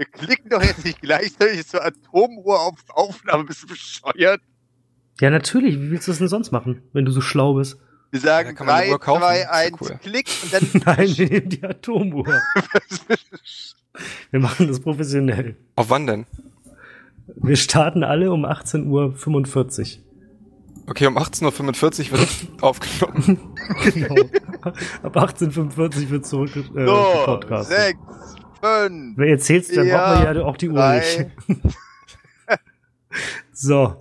Wir klicken doch jetzt nicht gleichzeitig zur Atomuhr auf Aufnahme. Bist du bescheuert? Ja, natürlich. Wie willst du das denn sonst machen, wenn du so schlau bist? Wir sagen Ja, kann man die 3, Uhr kaufen? 2, Ist ja 1, cool. Klick und dann. Nein, wir nehmen die Atomuhr. Wir machen das professionell. Auf wann denn? Wir starten alle um 18.45 Uhr. Okay, um 18.45 Uhr wird aufgenommen. Genau. Ab 18.45 Uhr wird zurück äh, so, Podcast. 6, 5, Wenn ihr zählst, dann Ja, brauchen wir ja auch die Uhr drei. nicht. so,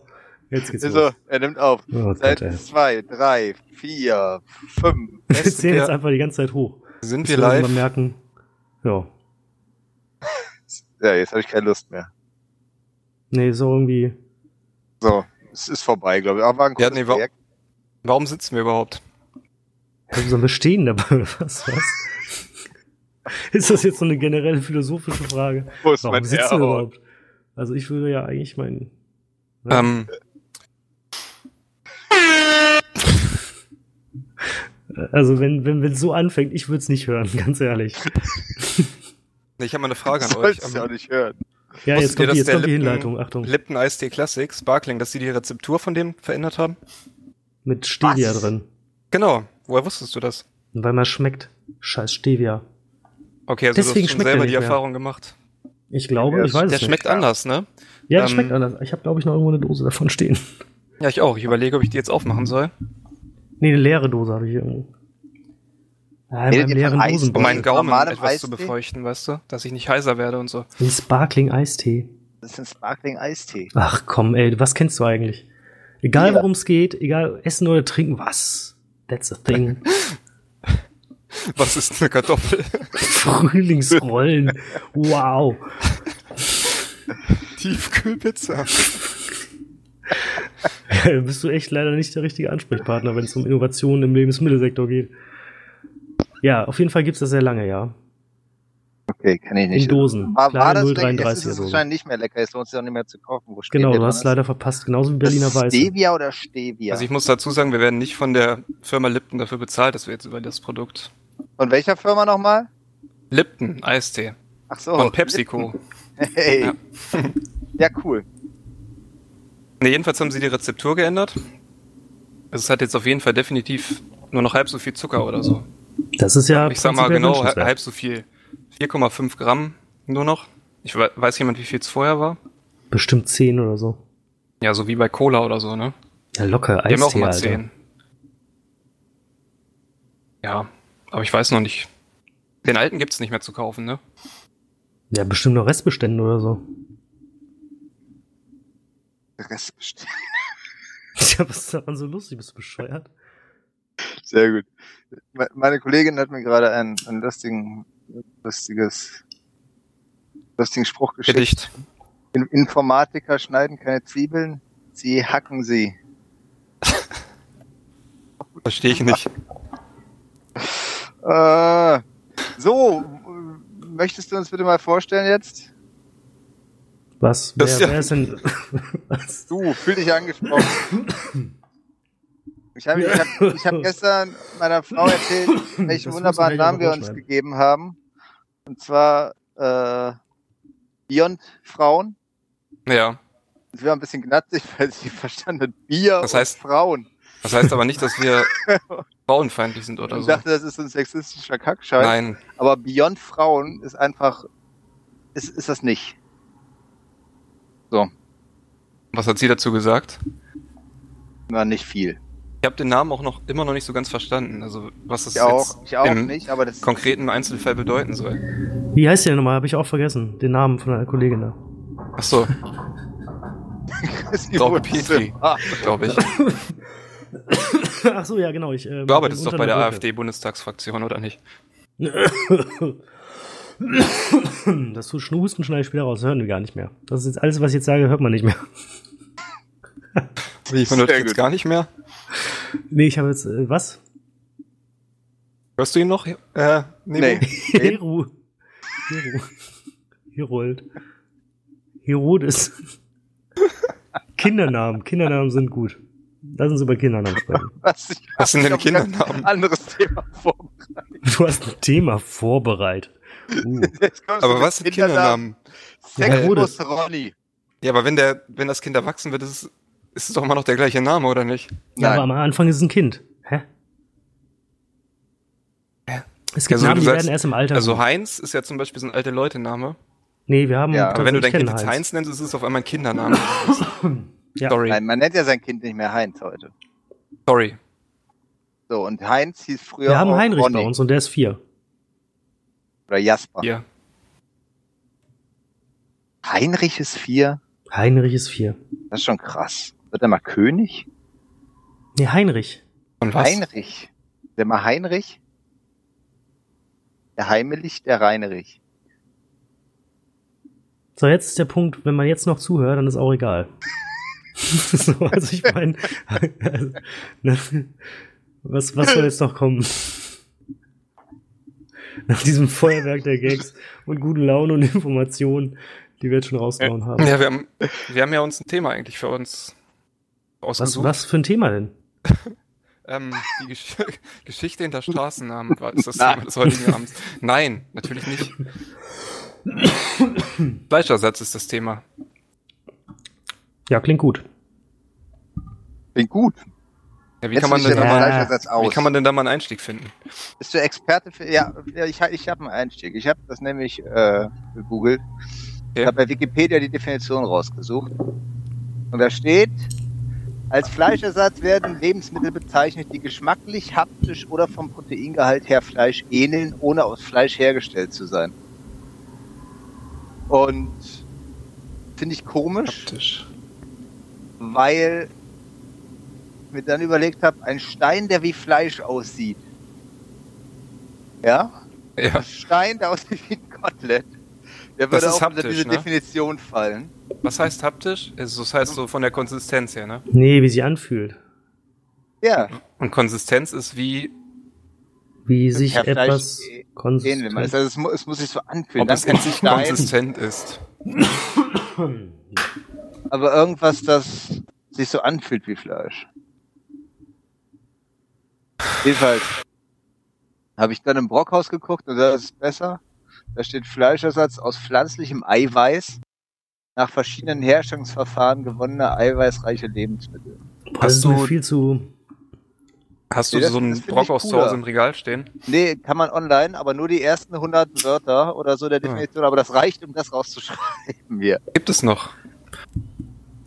jetzt geht's so, los. er nimmt auf. Oh Gott. 2, 3, 4, 5. Wir zählen jetzt einfach die ganze Zeit hoch. Sind wir live? merken, ja, Ja, jetzt habe ich keine Lust mehr. nee, so irgendwie. So, es ist vorbei, glaube ich. Aber ein Ja, nee, wa- Projekt. Warum sitzen wir überhaupt? Also sollen wir stehen dabei? Was, was? Ist das jetzt so eine generelle philosophische Frage? Wo ist Warum mein sitzen wir überhaupt? Also ich würde ja eigentlich meinen. Ja. Ähm, Also wenn wenn wenn es so anfängt, ich würde es nicht hören, ganz ehrlich. ich habe mal eine Frage an euch. du ja auch nicht hören. Ja, jetzt kommt, ihr, die, jetzt kommt die Hinleitung. Achtung. Lipton Eistee Classic Sparkling, dass sie die Rezeptur von dem verändert haben? Mit Stevia Was? drin. Genau. Woher wusstest du das? Weil man schmeckt. Scheiß Stevia. Okay, also Deswegen du hast schon schmeckt er selber die mehr. Erfahrung gemacht. Ich glaube, Ja, ich weiß Der es schmeckt nicht. anders, ne? Ja, der ähm, schmeckt anders. Ich habe, glaube ich, noch irgendwo eine Dose davon stehen. Ja, ich auch. Ich überlege, ob ich die jetzt aufmachen soll. Nee, eine leere Dose habe ich hier irgendwo. Ja, ihr leeren Eis? Um meinen Gaumen etwas zu Eistee? befeuchten, weißt du? Dass ich nicht heiser werde und so. Ein Sparkling Eistee. Das ist ein Sparkling Eistee. Ach komm, ey, was kennst du eigentlich? Egal Ja. worum es geht, egal essen oder trinken, was? That's a thing. Was ist eine Kartoffel? Frühlingsrollen. Wow. Tiefkühlpizza. Bist du echt leider nicht der richtige Ansprechpartner, wenn es um Innovationen im Lebensmittelsektor geht. Ja, auf jeden Fall gibt's das sehr lange, ja. Okay, kann ich In nicht. Dosen. War, war das lecker? 0,33er Jetzt ist es wahrscheinlich nicht mehr lecker. Es lohnt sich auch nicht mehr zu kaufen. Genau, du hast ist? leider verpasst, genauso wie Berliner ist Weiße. Stevia oder Stevia? Also ich muss dazu sagen, wir werden nicht von der Firma Lipton dafür bezahlt, dass wir jetzt über das Produkt. Von welcher Firma nochmal? Lipton, Eistee. Ach so. Von PepsiCo. Hey. Ja. Ja. cool. Ne, jedenfalls haben sie die Rezeptur geändert. Also es hat jetzt auf jeden Fall definitiv nur noch halb so viel Zucker oder so. Das ist ja ich sag mal genau halb so viel. 4,5 Gramm nur noch. Ich we- weiß jemand, wie viel es vorher war? Bestimmt 10 oder so. Ja, so wie bei Cola oder so, ne? Ja, locker, Die haben auch Eistee, mal Alter. 10. Ja, aber ich weiß noch nicht. Den alten gibt's nicht mehr zu kaufen, ne? Ja, bestimmt noch Restbestände oder so. Rest bestimmt. Ja, was ist daran so lustig? Bist du bescheuert? Sehr gut. Me- Meine Kollegin hat mir gerade einen, einen lustigen, lustiges, lustigen Spruch geschickt. Gedicht. In- Informatiker schneiden keine Zwiebeln, sie hacken sie. Verstehe ich nicht. Äh, so, möchtest du uns bitte mal vorstellen jetzt? Was? Das ist wer, ja- wer ist denn. Was? Du, fühl dich angesprochen. Ich habe ich hab, ich hab gestern meiner Frau erzählt, welchen Das wunderbaren Namen wir uns gegeben haben. Und zwar äh, Beyond Frauen. Ja. Sie war ein bisschen gnatzig, weil sie verstanden hat, Bier Das heißt- und Frauen. Das heißt aber nicht, dass wir frauenfeindlich sind oder Und so. dachte, das ist ein sexistischer Kackscheiß. Nein. Aber Beyond Frauen ist einfach, ist, ist das nicht. So, Was hat sie dazu gesagt? war nicht viel. Ich habe den Namen auch noch immer noch nicht so ganz verstanden. Also was das Ich auch, jetzt ich auch im nicht, aber das konkreten Einzelfall bedeuten soll. Wie heißt der nochmal? Habe ich auch vergessen. Den Namen von einer Kollegin da. Ach so, Wurzel. Petri. Ah, glaube ich. Ach so, ja, genau. Ich, ähm, Du arbeitest doch bei der AfD-Bundestagsfraktion, oder nicht? Das zu schnusten schneide ich später raus. Das hören wir gar nicht mehr. Das ist jetzt alles, was ich jetzt sage, hört man nicht mehr. Wie, man hört jetzt gut. gar nicht mehr? Nee, ich habe jetzt, äh, was? Hörst du ihn noch? Äh, Nebo? nee. Heru. Heru. Herold. Herodes. Kindernamen. Kindernamen sind gut. Lass uns über Kindernamen sprechen. Was, ich Was sind denn Kindernamen? Anderes Thema vorbereitet. Du hast ein Thema vorbereitet. Uh. Aber was sind Kindernamen? Wurde? Sexbus Ronny. Ja, aber wenn der, wenn das Kind erwachsen wird, ist es, ist es doch immer noch der gleiche Name, oder nicht? Ja, aber Nein. am Anfang ist es ein Kind. Hä? Hä? Es gibt Also, Namen, die sagst- werden erst im Alter. Also. Heinz ist ja zum Beispiel so ein alte Leute-Name. nee, wir haben. Ja, Aber wenn du dein Kind jetzt keinen Heinz nennst, ist es auf einmal ein Kindername. Ja. Sorry. Nein, man nennt ja sein Kind nicht mehr Heinz heute. Sorry. So, und Heinz hieß früher Wir haben auch Heinrich Ronny bei uns und der ist vier. oder Jasper. Ja. Heinrich ist vier. Heinrich ist vier. Das ist schon krass. Wird er mal König? Nee, Heinrich. Und was? Heinrich. Der mal Heinrich? Der Heimelich, der Reinrich. So, jetzt ist der Punkt, wenn man jetzt noch zuhört, dann ist auch egal. so, also ich meine, also, ne, was, was soll jetzt noch kommen? Nach diesem Feuerwerk der Gags und guten Laune und Informationen, die wir jetzt schon rausgehauen haben. Ja, wir haben, wir haben ja uns ein Thema eigentlich für uns Was, ausgesucht. was für ein Thema denn? Ähm, die Gesch Geschichte hinter Straßennamen war ist das Nein. Thema des heutigen Abends. Nein, natürlich nicht. Fleischersatz ist das Thema. Ja, klingt gut. Klingt gut. Ja, wie, kann man denn denn da mal, wie kann man denn da mal einen Einstieg finden? Bist du Experte für. Ja, ich, ich habe einen Einstieg. Ich habe das nämlich äh, gegoogelt. Ich Okay. habe bei Wikipedia die Definition rausgesucht. Und da steht, als Fleischersatz werden Lebensmittel bezeichnet, die geschmacklich, haptisch oder vom Proteingehalt her Fleisch ähneln, ohne aus Fleisch hergestellt zu sein. Und finde ich komisch, Haptisch. Weil ich mir dann überlegt habe, ein Stein, der wie Fleisch aussieht. Ja? Ja, Ein Stein, der aussieht wie ein Kotelett. Der Das würde ist auch unter haptisch, diese ne? Definition fallen. was heißt haptisch? Also, das heißt so von der Konsistenz her, ne? Nee, wie sie anfühlt. Ja, Und Konsistenz ist wie, Wie sich Ja, etwas konsistent... Also es, mu es muss sich so anfühlen. ob es sich konsistent ist. aber irgendwas, das sich so anfühlt wie Fleisch. Jedenfalls habe ich dann im Brockhaus geguckt und da ist es besser. Da steht Fleischersatz aus pflanzlichem Eiweiß nach verschiedenen Herstellungsverfahren gewonnene eiweißreiche Lebensmittel. Boah, Hast das ist mir du- viel zu... Hast du Nee, das- so einen Brockhaus zu. Hause im Regal stehen? Nee, kann man online, aber nur die ersten 100 Wörter oder so der Definition, aber das reicht, um das rauszuschreiben hier. Gibt es noch?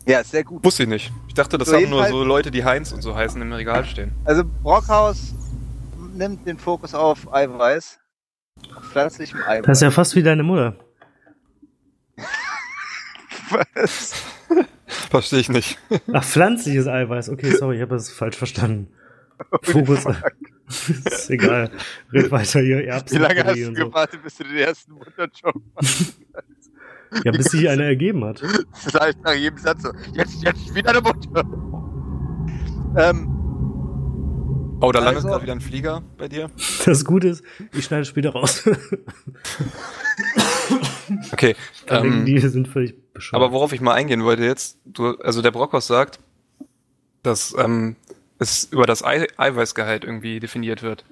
Ja, ist sehr gut. Wusste ich nicht. Ich dachte, das So, haben nur so Leute, die Heinz und so heißen, im Regal stehen. Also Brockhaus nimmt den Fokus auf Eiweiß. Auf pflanzlichem Eiweiß. Das ist ja fast wie deine Mutter. Was? Verstehe ich nicht. Ach, pflanzliches Eiweiß. Okay, sorry, ich habe das falsch verstanden. Fokus. ist egal. Red weiter hier. Wie Erbsen, lange hast du und so. gewartet, bis du den ersten Mutterjob machst? Ja, bis sich einer ergeben hat. Das heißt nach jedem Satz so, jetzt, jetzt wieder eine Mutter. Ähm, Oh, da landet Also- gerade wieder ein Flieger bei dir. Das Gute ist, ich schneide später raus. Okay. Ähm, die sind völlig bescheuert. aber worauf ich mal eingehen wollte jetzt, du, also der Brockhaus sagt, dass ähm, es über das Ei Eiweißgehalt irgendwie definiert wird.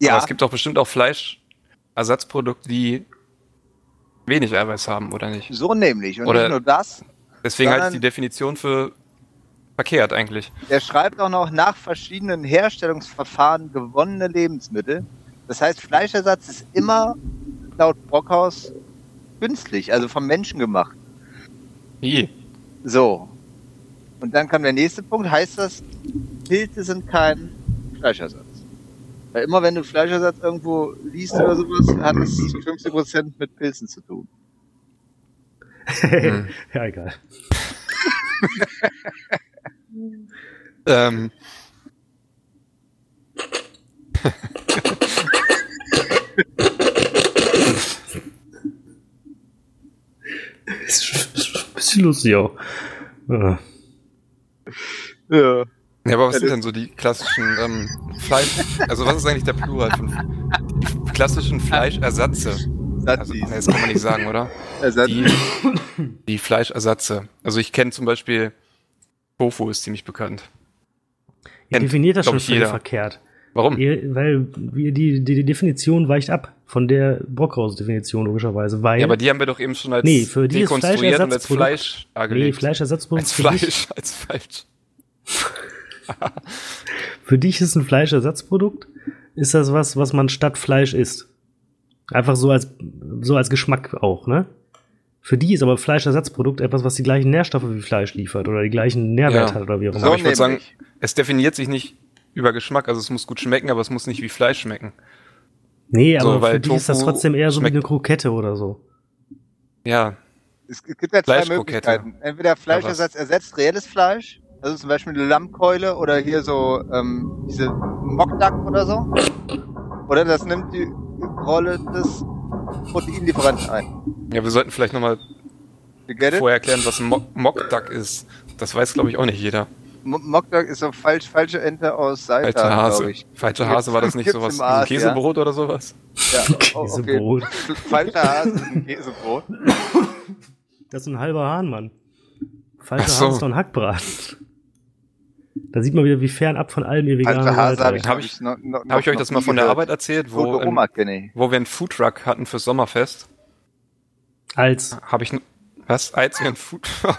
ja, Aber es gibt doch bestimmt auch Fleischersatzprodukte, die wenig Eiweiß haben, oder nicht? so nämlich. Und Oder- nicht nur das, Deswegen halte ich die Definition für verkehrt eigentlich. der schreibt auch noch nach verschiedenen Herstellungsverfahren gewonnene Lebensmittel. Das heißt, Fleischersatz ist immer laut Brockhaus künstlich, also vom Menschen gemacht. Wie? So. Und dann kam der nächste Punkt. Heißt das, Pilze sind kein Fleischersatz? Weil immer wenn du Fleischersatz irgendwo liest oder sowas, hat es zu 50% mit Pilzen zu tun. Hm. ja, egal. Ähm, Ist schon ein bisschen lustig auch. Ja. Ja. Ja, aber was sind denn so die klassischen ähm, Fleisch... Also was ist eigentlich der Plural von die klassischen Fleischersatze? Also, nee, das kann man nicht sagen, oder? Die, die Fleischersatze. Also ich kenne zum Beispiel Tofu ist ziemlich bekannt. Ihr definiert das schon völlig verkehrt. Warum? Weil die, die, die Definition weicht ab von der Brockhaus-Definition logischerweise. Weil, ja, aber die haben wir doch eben schon als nee, für die dekonstruiert und als Fleisch dargelegt. Nee, Fleischersatzprodukt. Als Fleisch, als Fleisch. für dich ist ein Fleischersatzprodukt, ist das was, was man statt Fleisch isst. Einfach so als, so als Geschmack auch, ne? Für die ist aber Fleischersatzprodukt etwas, was die gleichen Nährstoffe wie Fleisch liefert oder die gleichen Nährwert ja. hat oder wie auch immer. So, ich würde sagen, es definiert sich nicht über Geschmack, also es muss gut schmecken, aber es muss nicht wie Fleisch schmecken. Nee, aber so, für die ist das trotzdem eher so wie eine Krokette oder so. Ja. Es gibt ja zwei Möglichkeiten. Entweder Fleischersatz ersetzt reelles Fleisch, also zum Beispiel eine Lammkeule oder hier so ähm, diese Mockduck oder so. Oder das nimmt die Rolle des Proteinlieferanten ein. Ja, wir sollten vielleicht nochmal vorher erklären, was ein Mockduck ist. Das weiß, glaube ich, auch nicht jeder. Mockduck ist so falsch, falsche Ente aus Salta, Falsche Hase. Falsche Hase war das nicht sowas? Ein Käsebrot ja? oder sowas? Ja, oh, Käsebrot. Okay. Falscher Hase ist ein Käsebrot. Das ist ein halber Hahn, Mann. Falscher so. Hase ist doch ein Hackbraten. Da sieht man wieder, wie fernab von allem ihr veganer Hase habe ich, hab ich, noch, noch, hab ich euch das mal von der Arbeit erzählt, wo, ähm, wo wir einen Foodtruck hatten fürs Sommerfest? Als? Habe ich, was? Als wir ein Food,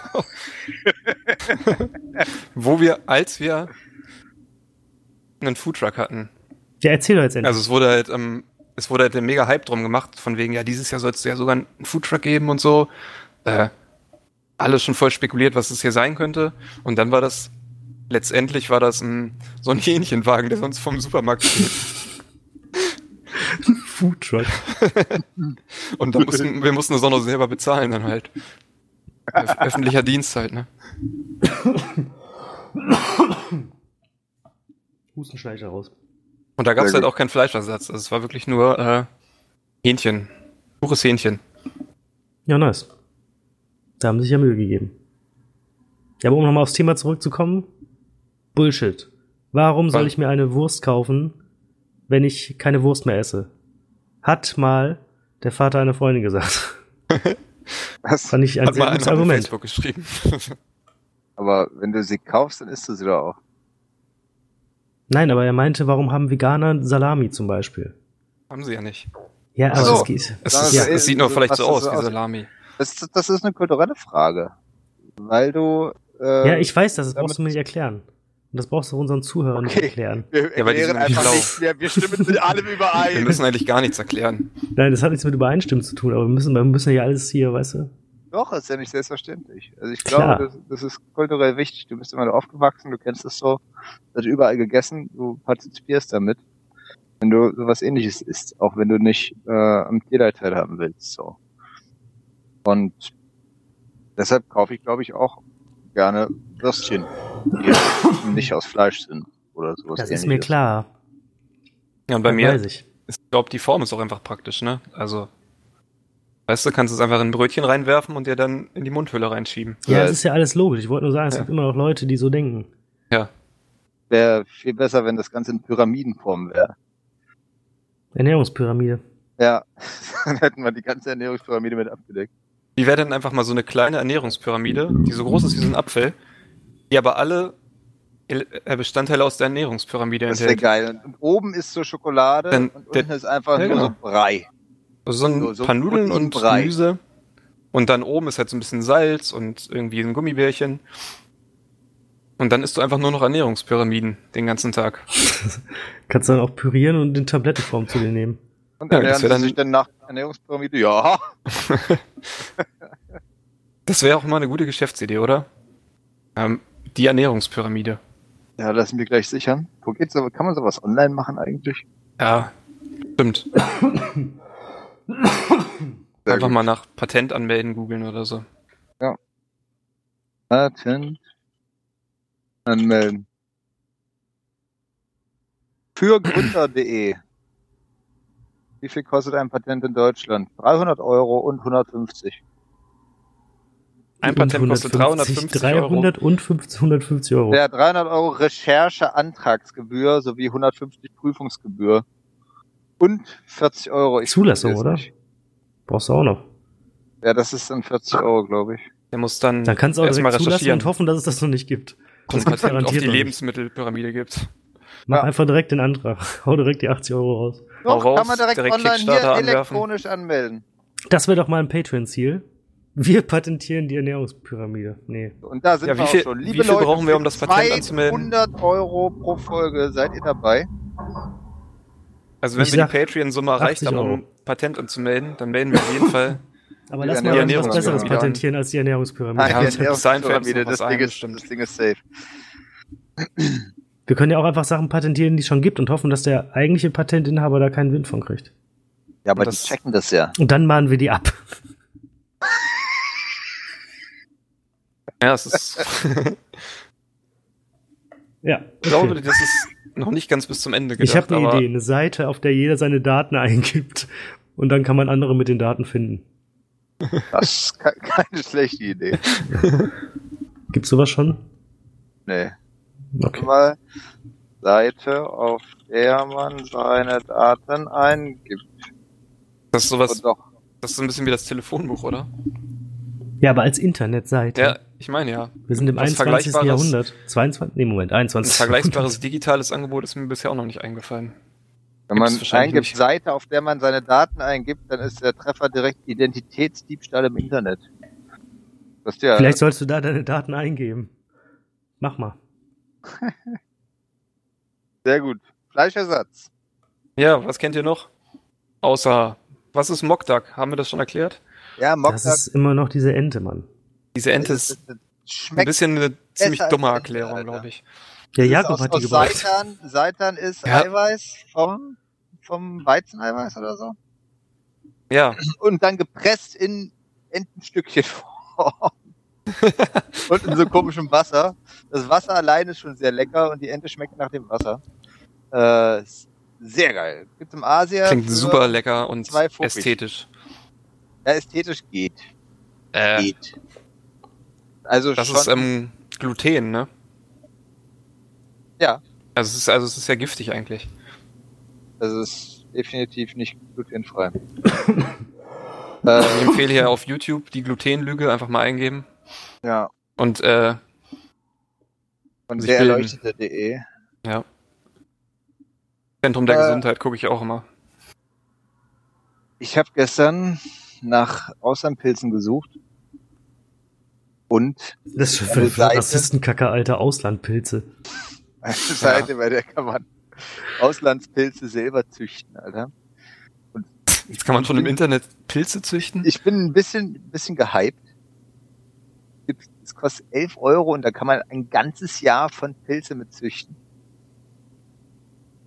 wo wir, als wir einen Foodtruck hatten. Ja, erzähl doch jetzt endlich. Also es wurde halt, ähm, es wurde halt ein mega Hype drum gemacht, von wegen, ja, dieses Jahr soll es ja sogar einen Foodtruck geben und so. Äh, alles schon voll spekuliert, was es hier sein könnte. Und dann war das letztendlich war das ein, so ein Hähnchenwagen, der sonst vom Supermarkt steht. Foodtruck. und dann mussten, wir mussten das auch noch selber bezahlen dann halt. Öf öffentlicher Dienst halt, ne? Hustenschleicher raus. Und da gab es halt auch keinen Fleischersatz. Also es war wirklich nur äh, Hähnchen. Pures Hähnchen. Ja, nice. Da haben sie sich ja Mühe gegeben. Ja, aber um nochmal aufs Thema zurückzukommen, Bullshit. Warum soll ich mir eine Wurst kaufen, wenn ich keine Wurst mehr esse? Hat mal der Vater einer Freundin gesagt. Was? Fand ich ein Hat sehr gutes Argument. Facebook geschrieben. aber wenn du sie kaufst, dann isst du sie doch auch. Nein, aber er meinte, warum haben Veganer Salami zum Beispiel? Haben sie ja nicht. Ja, aber so. es geht. Es, ja. es sieht nur vielleicht so aus wie Salami. Das, das ist eine kulturelle Frage. Weil du. Äh, ja, ich weiß das, das brauchst du mir nicht erklären. Und das brauchst du unseren Zuhörern okay. nicht erklären. Wir ja, erklären einfach nicht mehr. Wir stimmen mit allem überein. Wir müssen eigentlich gar nichts erklären. Nein, das hat nichts mit Übereinstimmen zu tun, aber wir müssen, wir müssen ja alles hier, weißt du? Doch, das ist ja nicht selbstverständlich. Also ich Klar. glaube, das, das, ist kulturell wichtig. Du bist immer da aufgewachsen, du kennst es so, du hast überall gegessen, du partizipierst damit. Wenn du sowas ähnliches isst, auch wenn du nicht äh, am Tierleid teilhaben willst. so. Und deshalb kaufe ich, glaube ich, auch gerne Würstchen, nicht aus Fleisch sind oder sowas. Das ähnliches. ist mir klar. Ja, und bei das mir, ich. ich glaube, die Form ist auch einfach praktisch, ne? Also, weißt du, kannst es einfach in ein Brötchen reinwerfen und dir dann in die Mundhülle reinschieben. Ja, das ist ja alles logisch. Ich wollte nur sagen, es ja. gibt immer noch Leute, die so denken. Ja. Wäre viel besser, wenn das Ganze in Pyramidenform wäre. Ernährungspyramide. Ja, dann hätten wir die ganze Ernährungspyramide mit abgedeckt. Wie wäre denn einfach mal so eine kleine Ernährungspyramide, die so groß ist wie so ein Apfel, die aber alle äh, Bestandteile aus der Ernährungspyramide das enthält. Das wäre geil. Und oben ist so Schokolade Dann, und unten ist einfach ja, nur genau. so Brei. Also so ein so, so paar Nudeln und Brei. Gemüse. Und dann oben ist halt so ein bisschen Salz und irgendwie ein Gummibärchen. Und dann isst du einfach nur noch Ernährungspyramiden den ganzen Tag. Kannst du dann auch pürieren und in Tablettenform zu dir nehmen. Und dann ja, lernen sie sich dann nach Ernährungspyramide, ja. das wäre auch mal eine gute Geschäftsidee, oder? Ähm, die Ernährungspyramide. Ja, lassen wir gleich sichern. Wo geht's aber? Kann man sowas online machen eigentlich? Ja, stimmt. Einfach gut. mal nach Patent anmelden googeln oder so. Ja. Patent anmelden. Für Gründer.de. Wie viel kostet ein Patent in Deutschland? 300 Euro und 150. Ein Patent kostet 350 300 Euro. und 50, 150 Euro. Ja, 300 Euro Recherche-Antragsgebühr sowie 150 Prüfungsgebühr. Und 40 Euro. Ich Zulassung, oder? Nicht. Brauchst du auch noch. Ja, das ist dann 40 Euro, glaube ich. Der muss dann. Dann kannst du auch erstmal zulassen und hoffen, dass es das noch nicht gibt. Das und Patent auf die Lebensmittelpyramide gibt. Mach Ja. einfach direkt den Antrag. Hau direkt die 80 Euro raus. Hau Doch, raus, kann man direkt, direkt online hier anwerfen. elektronisch anmelden. Das wäre doch mal ein Patreon-Ziel. Wir patentieren die Ernährungspyramide. Nee. Und da sind Ja, wie wir viel- auch schon. wie Liebe viel Leute, brauchen wir, um das Patent anzumelden? 200 Euro pro Folge. Seid ihr dabei? Also wenn Ich wir sag die Patreon-Summe erreicht 80 haben, um. Patent anzumelden, dann melden wir auf jeden Fall. Aber lass mal irgendwas Besseres patentieren als die Ernährungspyramide. Nein, Ja, die Ernährungspyramide, was das, Ding ist, das Ding ist safe. Wir können ja auch einfach Sachen patentieren, die es schon gibt und hoffen, dass der eigentliche Patentinhaber da keinen Wind von kriegt. Ja, aber Das- die checken das ja. Und dann mahnen wir die ab. Ja, es ist. Ja. ich glaube, Okay. das ist noch nicht ganz bis zum Ende gedacht. Ich habe eine aber Idee, eine Seite, auf der jeder seine Daten eingibt und dann kann man andere mit den Daten finden. Das ist ke- keine schlechte Idee. Gibt's sowas schon? Nee. Okay. Mal Seite, auf der man seine Daten eingibt. Das ist sowas, doch. das ist so ein bisschen wie das Telefonbuch, oder? Ja, aber als Internetseite. Ja, ich meine ja. Wir sind im Was 21. Vergleichbares- Jahrhundert. 22? Nee, Moment, Ein 21. vergleichbares digitales Angebot ist mir bisher auch noch nicht eingefallen. Wenn man eingibt nicht. Seite, auf der man seine Daten eingibt, dann ist der Treffer direkt Identitätsdiebstahl im Internet. Das ist ja Vielleicht sollst du da deine Daten eingeben. Mach mal. sehr gut. Fleischersatz. Ja, was kennt ihr noch? Außer, was ist Mockduck? Haben wir das schon erklärt? Ja, Das Mockduck ist immer noch diese Ente, Mann. Diese Ente ist ein bisschen eine ziemlich dumme Erklärung, glaube ich. Ja, ist Jakob aus, hat die gebracht. Seitan, Seitan ist Ja. Eiweiß vom, vom Weizeneiweiß oder so. Ja, Und dann gepresst in Entenstückchen Form. und in so komischem Wasser. Das Wasser allein ist schon sehr lecker und die Ente schmeckt nach dem Wasser. Äh, sehr geil. Gibt's im Asien. klingt super lecker und 2,50. ästhetisch. Ja, ästhetisch geht. Äh, Geht. Also das schon, ist ähm, Gluten, ne? Ja. Also es ist, also es ist ja giftig eigentlich. das ist definitiv nicht glutenfrei. äh, Also ich empfehle hier auf YouTube die Glutenlüge einfach mal eingeben. ja, Und äh, von der bilden. erleuchtete.de. ja. Zentrum der Äh, Gesundheit gucke ich auch immer. Ich habe gestern nach Auslandpilzen gesucht und Das ist schon für, für. Rassistenkacke, alter Auslandpilze. eine Seite, bei der kann man Auslandspilze selber züchten, Alter. Jetzt kann man schon im Internet Pilze züchten. Ich bin ein bisschen, bisschen gehypt. Es kostet 11 Euro und da kann man ein ganzes Jahr von Pilze mit züchten.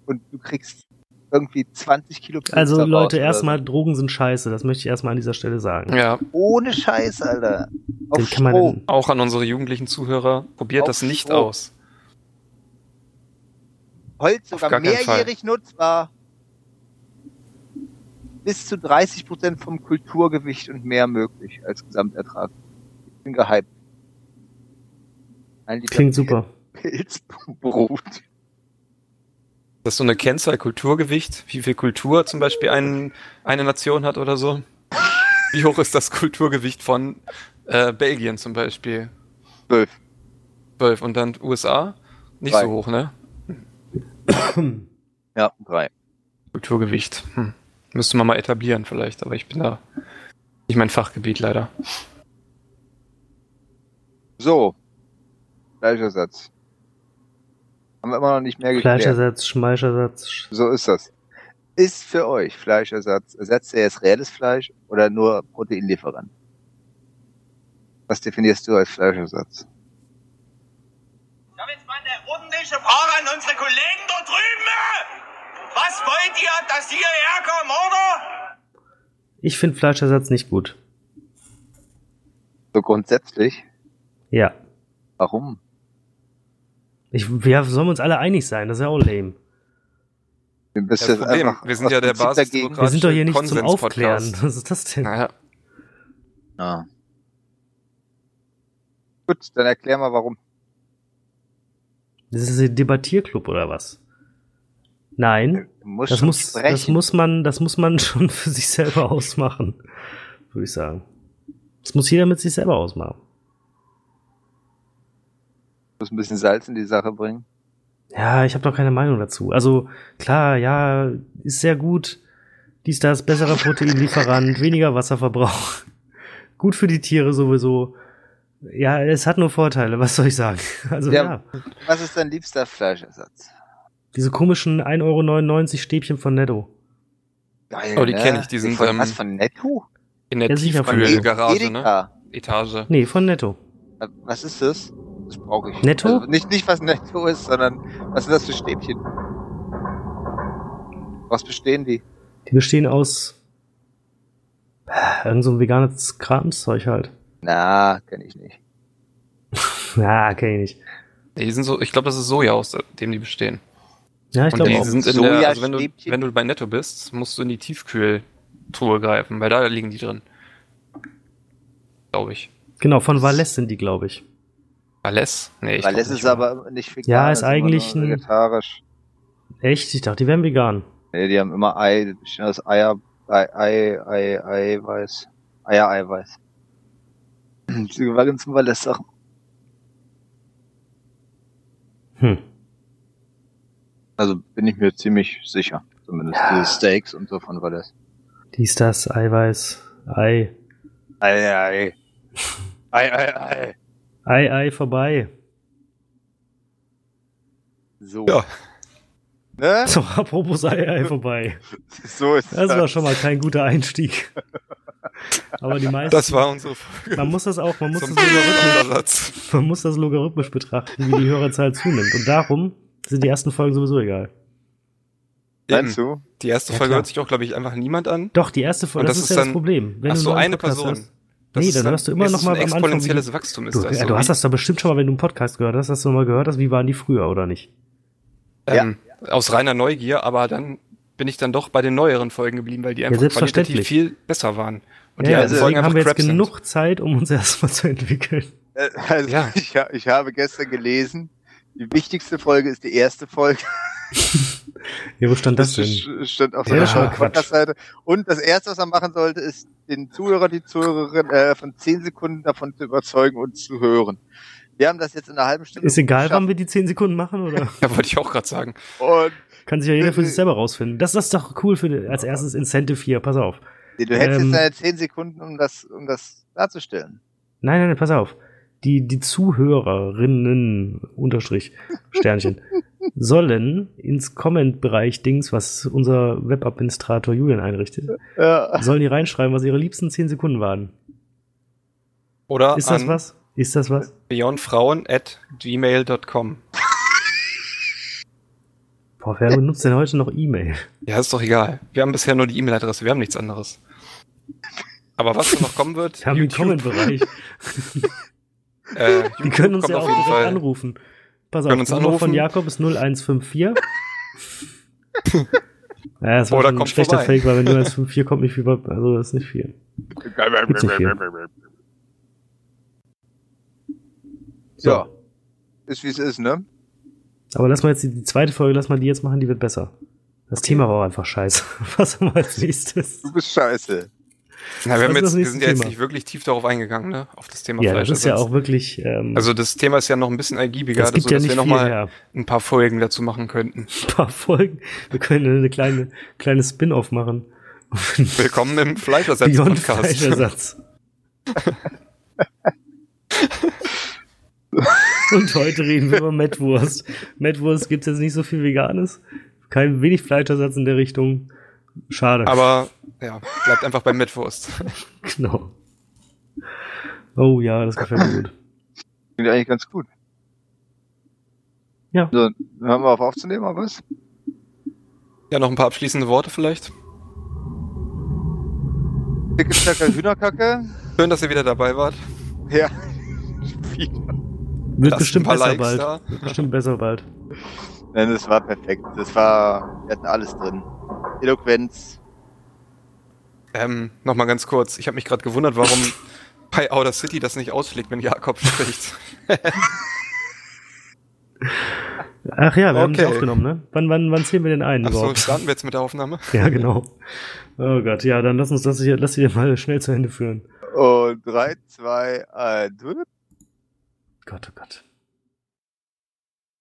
Und du kriegst irgendwie 20 Kilo Pilze Also Leute, erstmal Drogen sind scheiße. Das möchte ich erstmal an dieser Stelle sagen. Ja, so. Ohne Scheiß, Alter. Auf Den kann man auch an unsere jugendlichen Zuhörer. Probiert Auf das nicht Strom. aus. Holz sogar mehrjährig nutzbar. Bis zu 30 Prozent vom Kulturgewicht und mehr möglich als Gesamtertrag. Ich bin gehypt. Klingt super. Pilzbrut. Das ist so eine Kennzahl Kulturgewicht, wie viel Kultur zum Beispiel ein, eine Nation hat oder so. Wie hoch ist das Kulturgewicht von äh, Belgien zum Beispiel? 12. 12 und dann USA? Nicht Drei. so hoch, ne? Ja, drei. Kulturgewicht. Hm. Müsste man mal etablieren vielleicht, aber ich bin da nicht mein Fachgebiet leider. So. Fleischersatz. Haben wir immer noch nicht mehr geklärt. Fleischersatz, Schmeischersatz. Sch- So ist das. Ist für euch Fleischersatz, ersetzt er jetzt reelles Fleisch oder nur Proteinlieferant? Was definierst du als Fleischersatz? Ich habe jetzt mal eine ordentliche Frage an unsere Kollegen da drüben. Was wollt ihr, dass die hierher kommen, oder? Ich finde Fleischersatz nicht gut. So grundsätzlich? Ja. Warum? Ich, wir sollen uns alle einig sein, das ist ja auch lame. Bist Das jetzt Problem, einfach wir sind ja der Basis dagegen. Wir sind doch hier nicht zum. Aufklären. Was ist das denn? Naja, Ja. Gut, dann erklär mal warum. Das ist ein Debattierclub oder was? Nein, das muss, sprechen. das muss man, das muss man schon für sich selber ausmachen, würde ich sagen. Das muss jeder mit sich selber ausmachen. Du musst ein bisschen Salz in die Sache bringen. Ja, ich habe doch keine Meinung dazu. Also klar, ja, ist sehr gut. Dies, das, besserer Proteinlieferant, weniger Wasserverbrauch. Gut für die Tiere sowieso. Ja, es hat nur Vorteile, was soll ich sagen? Also ja. Ja. Was ist dein liebster Fleischersatz? Diese komischen 1,99 Euro Stäbchen von Netto. Geil, Oh, die kenn ich, die sind, von, ähm, was von Netto? In der Ja, Tiefkühlgarage, ne? Etage. Nee, von Netto. Äh, Was ist das? Das brauche ich. Netto? Also nicht, nicht was Netto ist, sondern was sind das für Stäbchen? Was bestehen die? Die bestehen aus äh, irgend so ein veganes Kramszeug halt. Na, kenne ich nicht. Ja, kenn ich nicht. Die sind so, ich glaube, das ist Soja, aus dem die bestehen. Ja, ich Und glaube auch. sind in der, also wenn du, wenn du bei Netto bist, musst du in die Tiefkühltruhe greifen, weil da liegen die drin. Glaube ich. Genau, von Valles sind die, glaube ich. Alles? Nee, ich Weil glaub es nicht, ist aber nicht vegan. Ja, ist eigentlich ein- vegetarisch. Echt? Ich dachte, die wären vegan. Nee, die haben immer Ei, aus Eier, Ei, Ei, Ei, Eiweiß. Eier, Eiweiß. Die waren zum Valais Sachen. Hm. Also bin ich mir ziemlich sicher. Zumindest diese Steaks und so von Valais. Dies, das, Eiweiß, Ei. Ei, ei. Ei, ei, ei. Ei, Ei vorbei. So. Ja. Ne? So, apropos Ei, Ei vorbei. So ist Das war schon mal kein guter Einstieg. Aber die meisten, Das war unsere Folge. man muss das auch, man muss das, logarithmisch, man muss das logarithmisch betrachten, wie die Hörerzahl zunimmt. Und darum sind die ersten Folgen sowieso egal. Meinst du? Die erste Ja, Folge klar. hört sich auch, glaube ich, einfach niemand an. Doch, die erste Folge, Und das, das ist ist ja das dann- Problem. Wenn Ach du so, eine Podcast Person. Hast, Das Nee, ist dann hörst du immer noch mal ein am Anfang, exponentielles wie- Wachstum ist du, das. ja, so du hast das doch bestimmt schon mal, wenn du einen Podcast gehört hast, dass du mal gehört hast, wie waren die früher oder nicht? ähm, aus reiner Neugier, aber dann bin ich dann doch bei den neueren Folgen geblieben, weil die einfach selbstverständlich. qualitativ viel besser waren. Und die ja, alten deswegen Folgen haben wir jetzt genug Zeit, um uns erstmal zu entwickeln. Äh, Also Ja. ich, ich habe gestern gelesen, die wichtigste Folge ist die erste Folge. Ja, wo stand das denn? st- stand auf Ja, der. Podcast-Seite. Und das erste, was man machen sollte, ist den Zuhörer, die Zuhörerin äh, von 10 Sekunden davon zu überzeugen, uns zu hören. Wir haben das jetzt in einer halben Stunde. Ist egal, geschafft wann wir die 10 Sekunden machen, oder? Ja, wollte ich auch gerade sagen. Und Kann sich ja jeder für sich selber rausfinden. Das, das ist doch cool für als erstes Incentive hier, pass auf. du hättest Ähm, jetzt deine 10 Sekunden, um das, um das darzustellen. Nein, nein, nein, pass auf. Die, die Zuhörerinnen, Unterstrich, Sternchen, sollen ins Comment-Bereich Dings, was unser Webadministrator Julian einrichtet, Ja. sollen die reinschreiben, was ihre liebsten 10 Sekunden waren. Oder Ist das was? Ist das was? beyondfrauen at gmail.com. Boah, wer benutzt denn heute noch E-Mail? Ja, ist doch egal. Wir haben bisher nur die E-Mail-Adresse, wir haben nichts anderes. Aber was noch kommen wird, Wir haben den Comment-Bereich. äh, Die können uns ja auf auch jeden direkt Fall. anrufen. Pass auf, die Nummer von. Jakob ist 0154. ja, das war Oder schon ein kommt schlechter vorbei. Fake, weil wenn 0154 kommt nicht viel, also das ist nicht viel. Gibt's nicht viel. So. Ja. Ist wie es ist, ne? Aber lass mal jetzt die, die zweite Folge, lass mal die jetzt machen, die wird besser. Das Thema war auch einfach scheiße. Was haben wir als nächstes? Du bist scheiße. Na, wir, haben jetzt, wir sind ja jetzt nicht wirklich tief darauf eingegangen, ne? Auf das Thema Ja, das ist ja Fleischersatz. auch wirklich. Ähm, Also das Thema ist ja noch ein bisschen ergiebiger, das gibt ja sodass nicht wir nochmal ein paar Folgen dazu machen könnten. Ein paar Folgen. Wir können eine kleine, kleine Spin-off machen. Willkommen im Fleischersatz-Podcast. Fleischersatz. Und heute reden wir über Mettwurst. Mettwurst gibt's jetzt nicht so viel Veganes. Kein wenig Fleischersatz in der Richtung. Schade. Aber ja, bleibt einfach beim Mettwurst. genau. Oh ja, das gefällt mir gut. Klingt eigentlich ganz gut. Ja. So, hören wir auf aufzunehmen, oder was? Ja, noch ein paar abschließende Worte vielleicht. Dicke Stöcker Hühnerkacke. Schön, dass ihr wieder dabei wart. Ja. Wird Lasst bestimmt besser Likes bald. da. Wird bestimmt besser bald. Nein, das war perfekt. Das war, wir hatten alles drin. Eloquenz. Ähm, Nochmal ganz kurz. Ich habe mich gerade gewundert, warum bei Outer City das nicht ausschlägt, wenn Jakob spricht. Ach ja, wir haben Okay. das aufgenommen, ne? Wann, wann, wann zählen wir denn ein Achso, überhaupt? starten wir jetzt mit der Aufnahme? Ja, genau. Oh Gott, ja, dann lass uns das hier, lass sie mal schnell zu Ende führen. Und drei, zwei, eins. Gott, oh Gott.